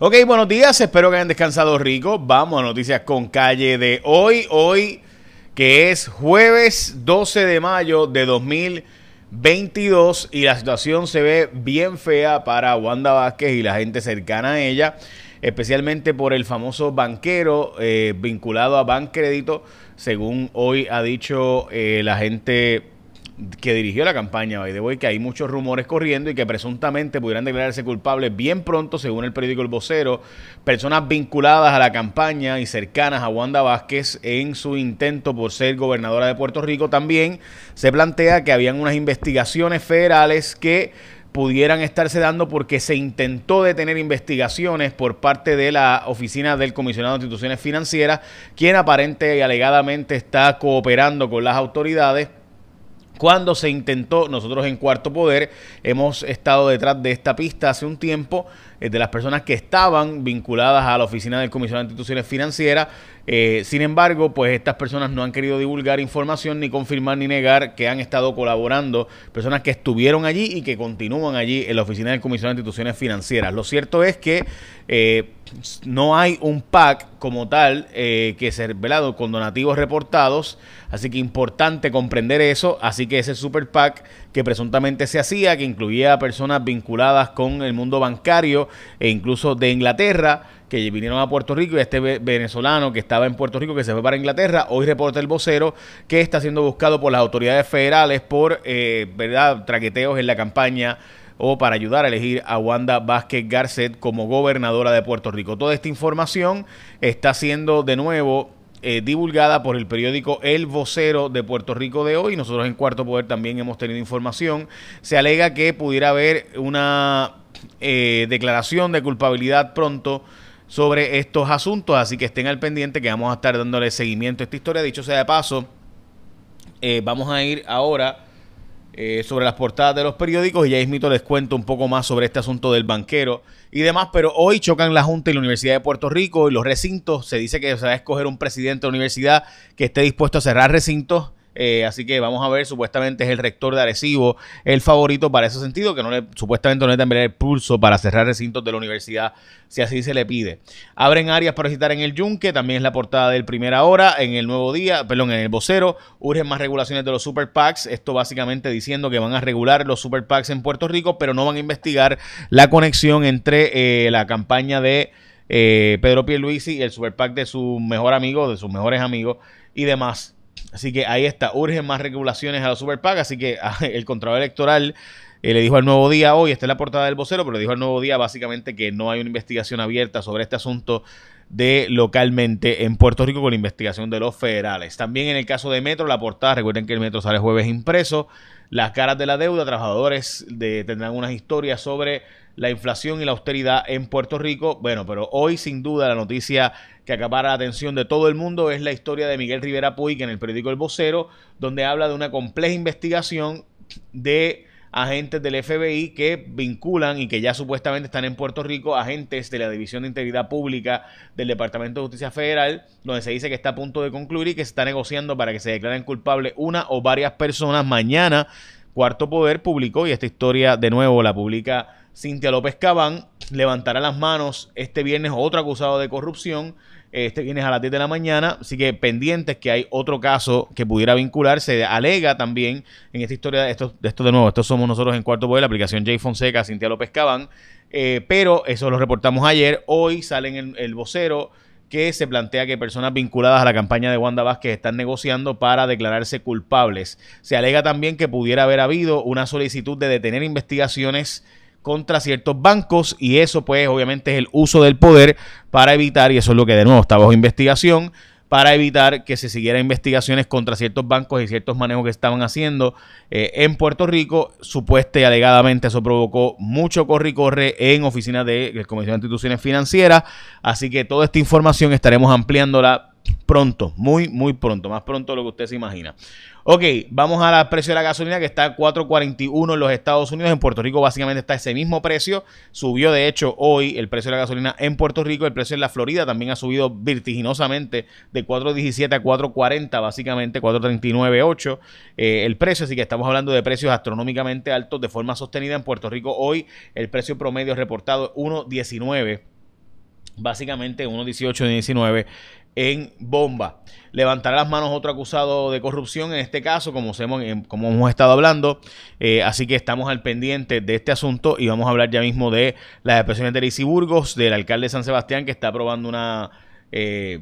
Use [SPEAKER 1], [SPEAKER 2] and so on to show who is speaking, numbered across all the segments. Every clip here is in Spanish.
[SPEAKER 1] Ok, buenos días, espero que hayan descansado rico. Vamos a noticias con calle de hoy. Hoy, que es jueves 12 de mayo de 2022 y la situación se ve bien fea para Wanda Vázquez y la gente cercana a ella, especialmente por el famoso banquero eh, vinculado a Bancrédito, según hoy ha dicho eh, la gente que dirigió la campaña by the que hay muchos rumores corriendo y que presuntamente pudieran declararse culpables bien pronto, según el periódico El Vocero, personas vinculadas a la campaña y cercanas a Wanda Vázquez en su intento por ser gobernadora de Puerto Rico. También se plantea que habían unas investigaciones federales que pudieran estarse dando porque se intentó detener investigaciones por parte de la oficina del comisionado de instituciones financieras, quien aparente y alegadamente está cooperando con las autoridades cuando se intentó, nosotros en Cuarto Poder hemos estado detrás de esta pista hace un tiempo, eh, de las personas que estaban vinculadas a la oficina del Comisionado de Instituciones Financieras. Eh, sin embargo, pues estas personas no han querido divulgar información, ni confirmar ni negar que han estado colaborando, personas que estuvieron allí y que continúan allí en la oficina del Comisionado de Instituciones Financieras. Lo cierto es que eh, no hay un PAC como tal eh, que ser velado con donativos reportados, así que importante comprender eso, así que ese super PAC que presuntamente se hacía, que incluía a personas vinculadas con el mundo bancario e incluso de Inglaterra, que vinieron a Puerto Rico y este venezolano que estaba en Puerto Rico que se fue para Inglaterra, hoy reporta el vocero que está siendo buscado por las autoridades federales por eh, verdad traqueteos en la campaña o para ayudar a elegir a Wanda Vázquez Garcet como gobernadora de Puerto Rico. Toda esta información está siendo de nuevo eh, divulgada por el periódico El Vocero de Puerto Rico de hoy. Nosotros en Cuarto Poder también hemos tenido información. Se alega que pudiera haber una eh, declaración de culpabilidad pronto sobre estos asuntos, así que estén al pendiente que vamos a estar dándole seguimiento a esta historia. Dicho sea de paso, eh, vamos a ir ahora eh, sobre las portadas de los periódicos y ya mismito les cuento un poco más sobre este asunto del banquero y demás, pero hoy chocan la Junta y la Universidad de Puerto Rico y los recintos, se dice que se va a escoger un presidente de la universidad que esté dispuesto a cerrar recintos eh, así que vamos a ver, supuestamente es el rector de Arecibo el favorito para ese sentido, que no le, supuestamente no le tendría el pulso para cerrar recintos de la universidad, si así se le pide. Abren áreas para visitar en el Yunque, también es la portada del Primera Hora, en el Nuevo Día, perdón, en el Vocero, urgen más regulaciones de los super PACs, esto básicamente diciendo que van a regular los super PACs en Puerto Rico, pero no van a investigar la conexión entre eh, la campaña de... Eh, Pedro Pierluisi y el super PAC de su mejor amigo, de sus mejores amigos y demás. Así que ahí está, urgen más regulaciones a la Super así que ah, el Contralor Electoral eh, le dijo al Nuevo Día hoy, esta es la portada del vocero, pero le dijo al Nuevo Día básicamente que no hay una investigación abierta sobre este asunto de localmente en Puerto Rico con la investigación de los federales. También en el caso de Metro, la portada, recuerden que el Metro sale jueves impreso, las caras de la deuda, trabajadores tendrán unas historias sobre la inflación y la austeridad en Puerto Rico. Bueno, pero hoy sin duda la noticia que acapara la atención de todo el mundo es la historia de Miguel Rivera Puig en el periódico El Vocero, donde habla de una compleja investigación de agentes del FBI que vinculan y que ya supuestamente están en Puerto Rico, agentes de la División de Integridad Pública del Departamento de Justicia Federal, donde se dice que está a punto de concluir y que se está negociando para que se declaren culpables una o varias personas. Mañana, Cuarto Poder publicó, y esta historia de nuevo la publica Cintia López Cabán levantará las manos este viernes otro acusado de corrupción. Este viernes a las 10 de la mañana. Así que pendientes que hay otro caso que pudiera vincularse. Alega también en esta historia, esto, de esto de nuevo, esto somos nosotros en Cuarto Poder, la aplicación J Fonseca, Cintia López Cabán. Eh, pero eso lo reportamos ayer. Hoy sale en el, vocero que se plantea que personas vinculadas a la campaña de Wanda Vázquez están negociando para declararse culpables. Se alega también que pudiera haber habido una solicitud de detener investigaciones contra ciertos bancos y eso pues obviamente es el uso del poder para evitar, y eso es lo que de nuevo está bajo investigación, para evitar que se siguieran investigaciones contra ciertos bancos y ciertos manejos que estaban haciendo eh, en Puerto Rico. Supuesta y alegadamente eso provocó mucho corre y corre en oficinas de la Comisión de Instituciones Financieras. Así que toda esta información estaremos ampliándola pronto, muy, muy pronto, más pronto de lo que usted se imagina. Ok, vamos al precio de la gasolina que está a 4.41 en los Estados Unidos. En Puerto Rico básicamente está ese mismo precio. Subió de hecho hoy el precio de la gasolina en Puerto Rico. El precio en la Florida también ha subido vertiginosamente de 4.17 a 4.40, básicamente 4.39.8 eh, el precio. Así que estamos hablando de precios astronómicamente altos de forma sostenida en Puerto Rico. Hoy el precio promedio reportado es 1.19 básicamente 1.18 y 19 en bomba. Levantará las manos otro acusado de corrupción, en este caso, como hemos, como hemos estado hablando. Eh, así que estamos al pendiente de este asunto y vamos a hablar ya mismo de las expresiones de Lisi Burgos, del alcalde de San Sebastián, que está aprobando una eh,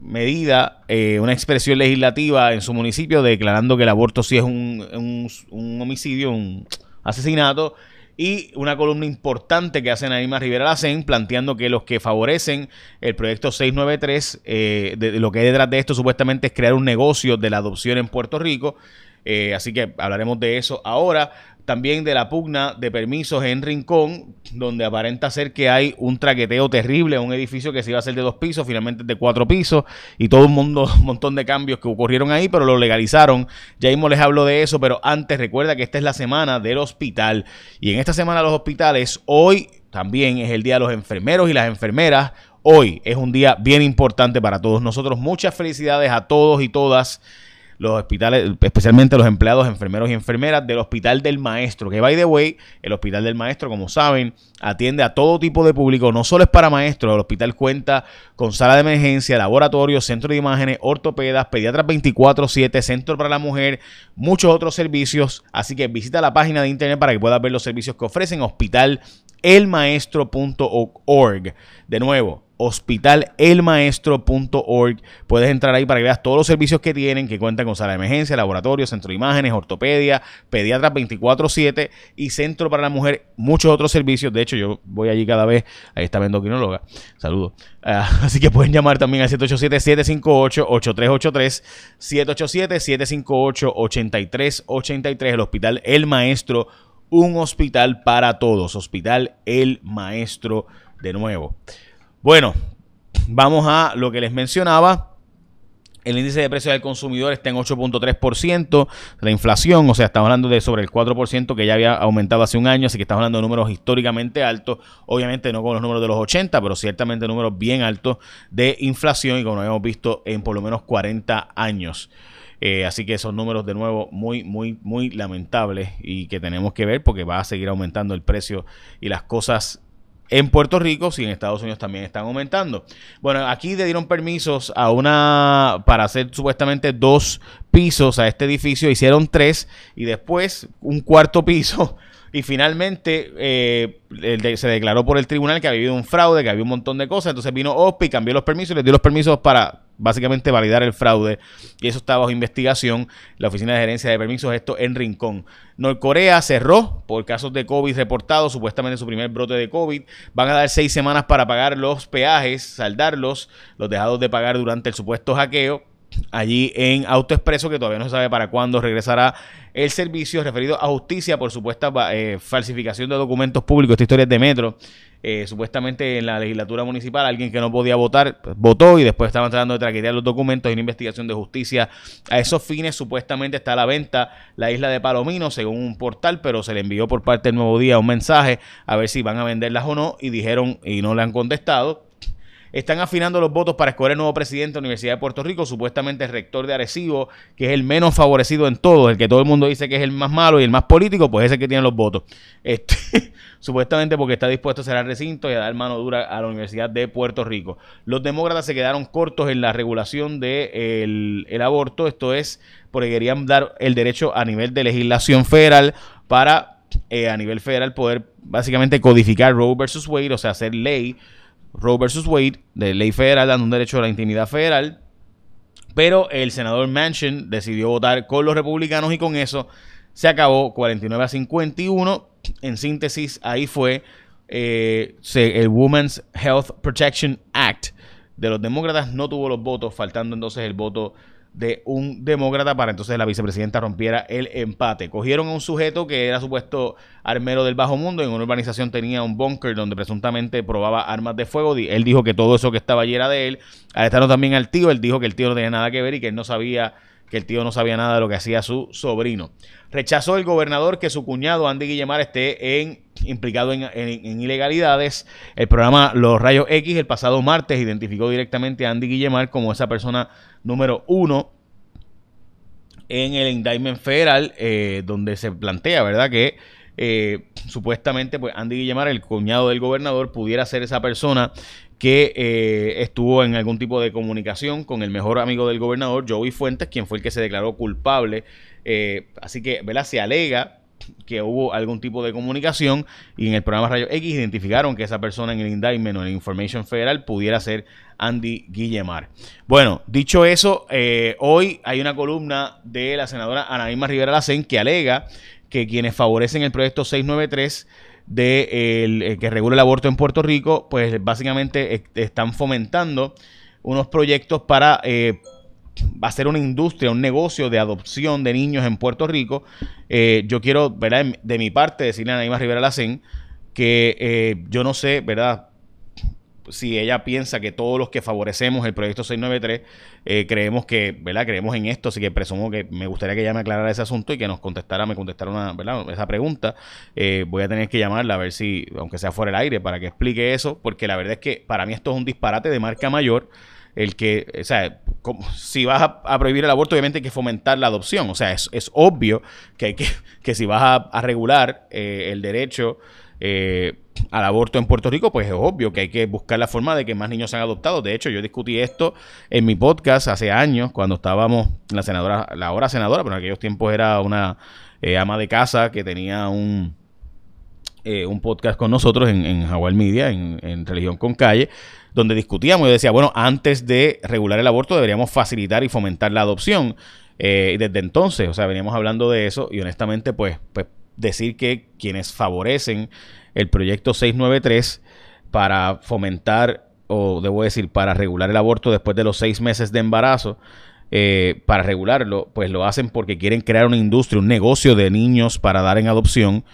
[SPEAKER 1] medida, eh, una expresión legislativa en su municipio declarando que el aborto sí es un, un homicidio, un asesinato y una columna importante que hace Naima Rivera Lacen planteando que los que favorecen el proyecto 693, eh, de, lo que hay detrás de esto supuestamente es crear un negocio de la adopción en Puerto Rico. Eh, así que hablaremos de eso ahora también de la pugna de permisos en Rincón, donde aparenta ser que hay un traqueteo terrible, un edificio que se iba a hacer de dos pisos, finalmente de cuatro pisos, y todo un, mundo, un montón de cambios que ocurrieron ahí, pero lo legalizaron. Ya mismo les hablo de eso, pero antes recuerda que esta es la semana del hospital, y en esta semana de los hospitales, hoy también es el día de los enfermeros y las enfermeras. Hoy es un día bien importante para todos nosotros. Muchas felicidades a todos y todas los hospitales, especialmente los empleados, enfermeros y enfermeras del Hospital del Maestro, que by the way, el Hospital del Maestro, como saben, atiende a todo tipo de público, no solo es para maestros, el hospital cuenta con sala de emergencia, laboratorio, centro de imágenes, ortopedas, pediatras 24/7, centro para la mujer, muchos otros servicios, así que visita la página de internet para que puedas ver los servicios que ofrecen hospitalelmaestro.org. De nuevo, hospitalelmaestro.org. Puedes entrar ahí para que veas todos los servicios que tienen, que cuentan con sala de emergencia, laboratorio, centro de imágenes, ortopedia, pediatras 24-7 y centro para la mujer, muchos otros servicios. De hecho, yo voy allí cada vez, ahí está mi endocrinóloga. Saludos. Ah, así que pueden llamar también al 787-758-8383, 787-758-8383, el Hospital El Maestro, un hospital para todos, Hospital El Maestro de nuevo. Bueno, vamos a lo que les mencionaba. El índice de precios del consumidor está en 8.3%. La inflación, o sea, estamos hablando de sobre el 4% que ya había aumentado hace un año, así que estamos hablando de números históricamente altos. Obviamente no con los números de los 80, pero ciertamente números bien altos de inflación y como lo hemos visto en por lo menos 40 años. Eh, así que esos números de nuevo muy, muy, muy lamentables y que tenemos que ver porque va a seguir aumentando el precio y las cosas en Puerto Rico, si en Estados Unidos también están aumentando. Bueno, aquí le dieron permisos a una para hacer supuestamente dos pisos a este edificio, hicieron tres y después un cuarto piso y finalmente eh, se declaró por el tribunal que había habido un fraude, que había un montón de cosas. Entonces vino OSPI, cambió los permisos les dio los permisos para básicamente validar el fraude. Y eso está bajo investigación. La Oficina de Gerencia de Permisos, esto en Rincón. Norcorea cerró por casos de COVID reportados, supuestamente su primer brote de COVID. Van a dar seis semanas para pagar los peajes, saldarlos, los dejados de pagar durante el supuesto hackeo allí en AutoExpreso, que todavía no se sabe para cuándo regresará el servicio referido a justicia por supuesta eh, falsificación de documentos públicos. Esta historia es de Metro. Eh, supuestamente en la legislatura municipal alguien que no podía votar pues, votó y después estaban tratando de traquetear los documentos y una investigación de justicia a esos fines supuestamente está a la venta la isla de Palomino según un portal pero se le envió por parte del Nuevo Día un mensaje a ver si van a venderlas o no y dijeron y no le han contestado están afinando los votos para escoger el nuevo presidente de la Universidad de Puerto Rico, supuestamente el rector de Arecibo, que es el menos favorecido en todo, el que todo el mundo dice que es el más malo y el más político, pues es el que tiene los votos. Este, supuestamente porque está dispuesto a cerrar recinto y a dar mano dura a la Universidad de Puerto Rico. Los demócratas se quedaron cortos en la regulación del de aborto, esto es porque querían dar el derecho a nivel de legislación federal para eh, a nivel federal poder básicamente codificar Roe versus Wade, o sea, hacer ley Roe versus Wade, de ley federal, dando un derecho a la intimidad federal. Pero el senador Manchin decidió votar con los republicanos y con eso se acabó 49 a 51. En síntesis, ahí fue eh, el Women's Health Protection Act de los demócratas. No tuvo los votos, faltando entonces el voto de un demócrata para entonces la vicepresidenta rompiera el empate. Cogieron a un sujeto que era supuesto armero del bajo mundo, en una urbanización tenía un bunker donde presuntamente probaba armas de fuego. Él dijo que todo eso que estaba allí era de él. Arrestaron también al tío, él dijo que el tío no tenía nada que ver y que él no sabía que el tío no sabía nada de lo que hacía su sobrino. Rechazó el gobernador que su cuñado Andy Guillemar esté implicado en, ilegalidades. El programa Los Rayos X el pasado martes identificó directamente a Andy Guillemar como esa persona número uno en el indictment federal, eh, donde se plantea, ¿verdad?, que eh, supuestamente pues Andy Guillemar, el cuñado del gobernador, pudiera ser esa persona que eh, estuvo en algún tipo de comunicación con el mejor amigo del gobernador, Joey Fuentes, quien fue el que se declaró culpable. Eh, así que, ¿verdad? Se alega que hubo algún tipo de comunicación y en el programa Rayo X identificaron que esa persona en el indictment o en la Information Federal pudiera ser Andy Guillemar. Bueno, dicho eso, eh, hoy hay una columna de la senadora Anaíma Rivera Lacén que alega que quienes favorecen el proyecto 693 de el, que regula el aborto en Puerto Rico, pues básicamente están fomentando unos proyectos para eh, ser una industria, un negocio de adopción de niños en Puerto Rico. Eh, yo quiero, ¿verdad? De mi parte, decirle a Naima Rivera Lacén que eh, yo no sé, ¿verdad? Si ella piensa que todos los que favorecemos el proyecto 693 eh, creemos que, ¿verdad? Creemos en esto, así que presumo que me gustaría que ella me aclarara ese asunto y que nos contestara, me contestara una, ¿verdad? Esa pregunta. voy a tener que llamarla a ver si, aunque sea fuera del aire, para que explique eso, porque la verdad es que para mí esto es un disparate de marca mayor el que, o sea, si vas a, prohibir el aborto, obviamente hay que fomentar la adopción. O sea, es, obvio que hay que, que si vas a, regular eh, el derecho eh, al aborto en Puerto Rico, pues es obvio que hay que buscar la forma de que más niños sean adoptados. De hecho, yo discutí esto en mi podcast hace años, cuando estábamos la senadora, la ahora senadora, pero en aquellos tiempos era una eh, ama de casa que tenía un, un podcast con nosotros en, en Jaguar Media, en, en Religión con Calle donde discutíamos. Yo decía, bueno, antes de regular el aborto deberíamos facilitar y fomentar la adopción. Eh, desde entonces, o sea, veníamos hablando de eso y honestamente, pues, pues decir que quienes favorecen el proyecto 693 para fomentar, o debo decir, para regular el aborto después de los seis meses de embarazo, eh, para regularlo, pues lo hacen porque quieren crear una industria, un negocio de niños para dar en adopción.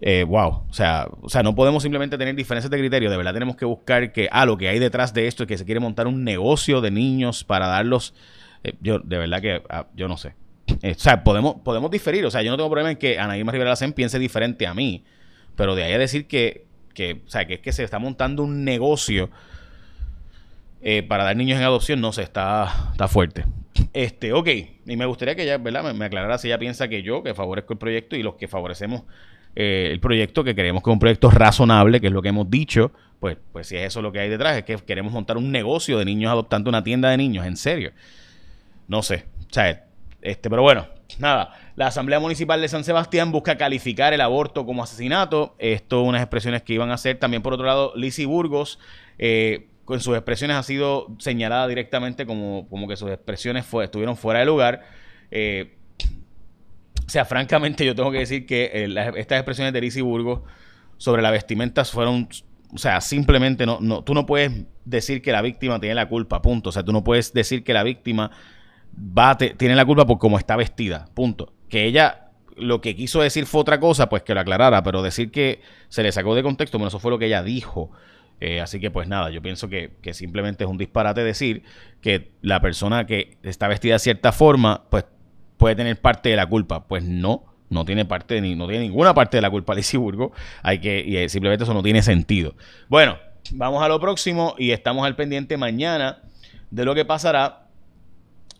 [SPEAKER 1] Eh, wow, o sea, o sea, no podemos simplemente tener diferencias de criterio, de verdad tenemos que buscar que, ah, lo que hay detrás de esto es que se quiere montar un negocio de niños para darlos, eh, yo, de verdad que, ah, yo no sé. Eh, o sea, podemos, podemos diferir, o sea, yo no tengo problema en que Anaíma Rivera Lacen piense diferente a mí, pero de ahí a decir que, que, o sea, que es que se está montando un negocio para dar niños en adopción, no sé, está, está fuerte. Este, ok, y me gustaría que ella, ¿verdad? Me, me aclarara si ella piensa que yo, que favorezco el proyecto y los que favorecemos eh, el proyecto, que creemos que es un proyecto razonable, que es lo que hemos dicho, pues, pues si es eso lo que hay detrás, es que queremos montar un negocio de niños adoptando una tienda de niños, en serio. No sé, o sea, este, pero bueno, nada. La Asamblea Municipal de San Sebastián busca calificar el aborto como asesinato. Esto, unas expresiones que iban a hacer. También, por otro lado, Lizzie Burgos, eh, con sus expresiones ha sido señalada directamente como, como que sus expresiones estuvieron fuera de lugar. Eh, o sea, francamente yo tengo que decir que eh, estas expresiones de Lizzie Burgos sobre la vestimenta fueron, o sea, simplemente no, no, tú no puedes decir que la víctima tiene la culpa, punto. O sea, tú no puedes decir que la víctima va tiene la culpa por cómo está vestida, punto. Que ella lo que quiso decir fue otra cosa, pues que lo aclarara, pero decir que se le sacó de contexto, bueno, eso fue lo que ella dijo. Eh, así que pues nada, yo pienso que, que, simplemente es un disparate decir que la persona que está vestida de cierta forma, pues puede tener parte de la culpa. Pues no, no tiene parte ni no tiene ninguna parte de la culpa de Burgo. Hay que y eh, simplemente eso no tiene sentido. Bueno, vamos a lo próximo y estamos al pendiente mañana de lo que pasará.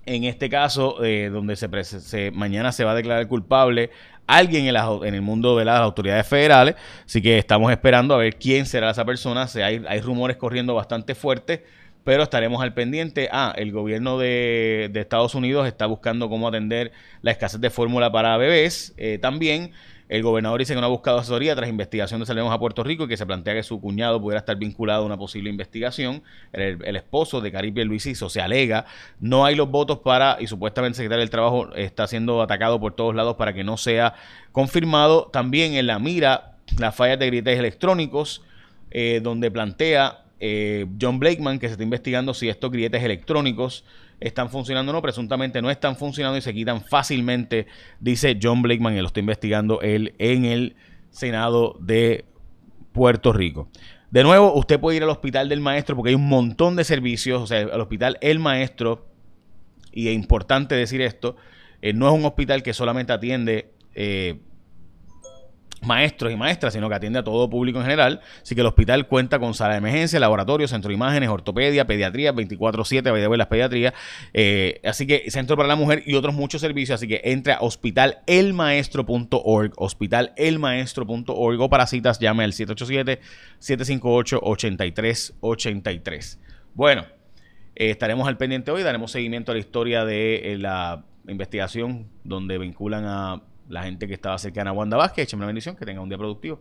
[SPEAKER 1] En este caso, eh, donde se, mañana se va a declarar culpable alguien en, en, el mundo de las autoridades federales. Así que estamos esperando a ver quién será esa persona. hay, hay rumores corriendo bastante fuertes pero estaremos al pendiente. Ah, el gobierno de, Estados Unidos está buscando cómo atender la escasez de fórmula para bebés. Eh, también el gobernador dice que no ha buscado asesoría tras investigación de Salimos a Puerto Rico y que se plantea que su cuñado pudiera estar vinculado a una posible investigación. El, esposo de Caribe Luisiso se alega. No hay los votos para, y supuestamente el secretario del Trabajo está siendo atacado por todos lados para que no sea confirmado. También en la mira las fallas de grilletes electrónicos, eh, donde plantea eh, John Blakeman, que se está investigando si estos grilletes electrónicos están funcionando o no. Presuntamente no están funcionando y se quitan fácilmente, dice John Blakeman, y lo está investigando él en el Senado de Puerto Rico. De nuevo, usted puede ir al hospital del maestro porque hay un montón de servicios, o sea, al hospital El Maestro, y es importante decir esto, eh, no es un hospital que solamente atiende eh, maestros y maestras, sino que atiende a todo público en general. Así que el hospital cuenta con sala de emergencia, laboratorio, centro de imágenes, ortopedia, pediatría, 24-7, vaya a ver las pediatrías. Eh, así que Centro para la Mujer y otros muchos servicios. Así que entre a hospitalelmaestro.org, hospitalelmaestro.org o para citas llame al 787-758-8383. Bueno, eh, estaremos al pendiente hoy, daremos seguimiento a la historia de eh, la investigación donde vinculan a la gente que estaba cercana a Wanda Vázquez. Échame una bendición, que tenga un día productivo.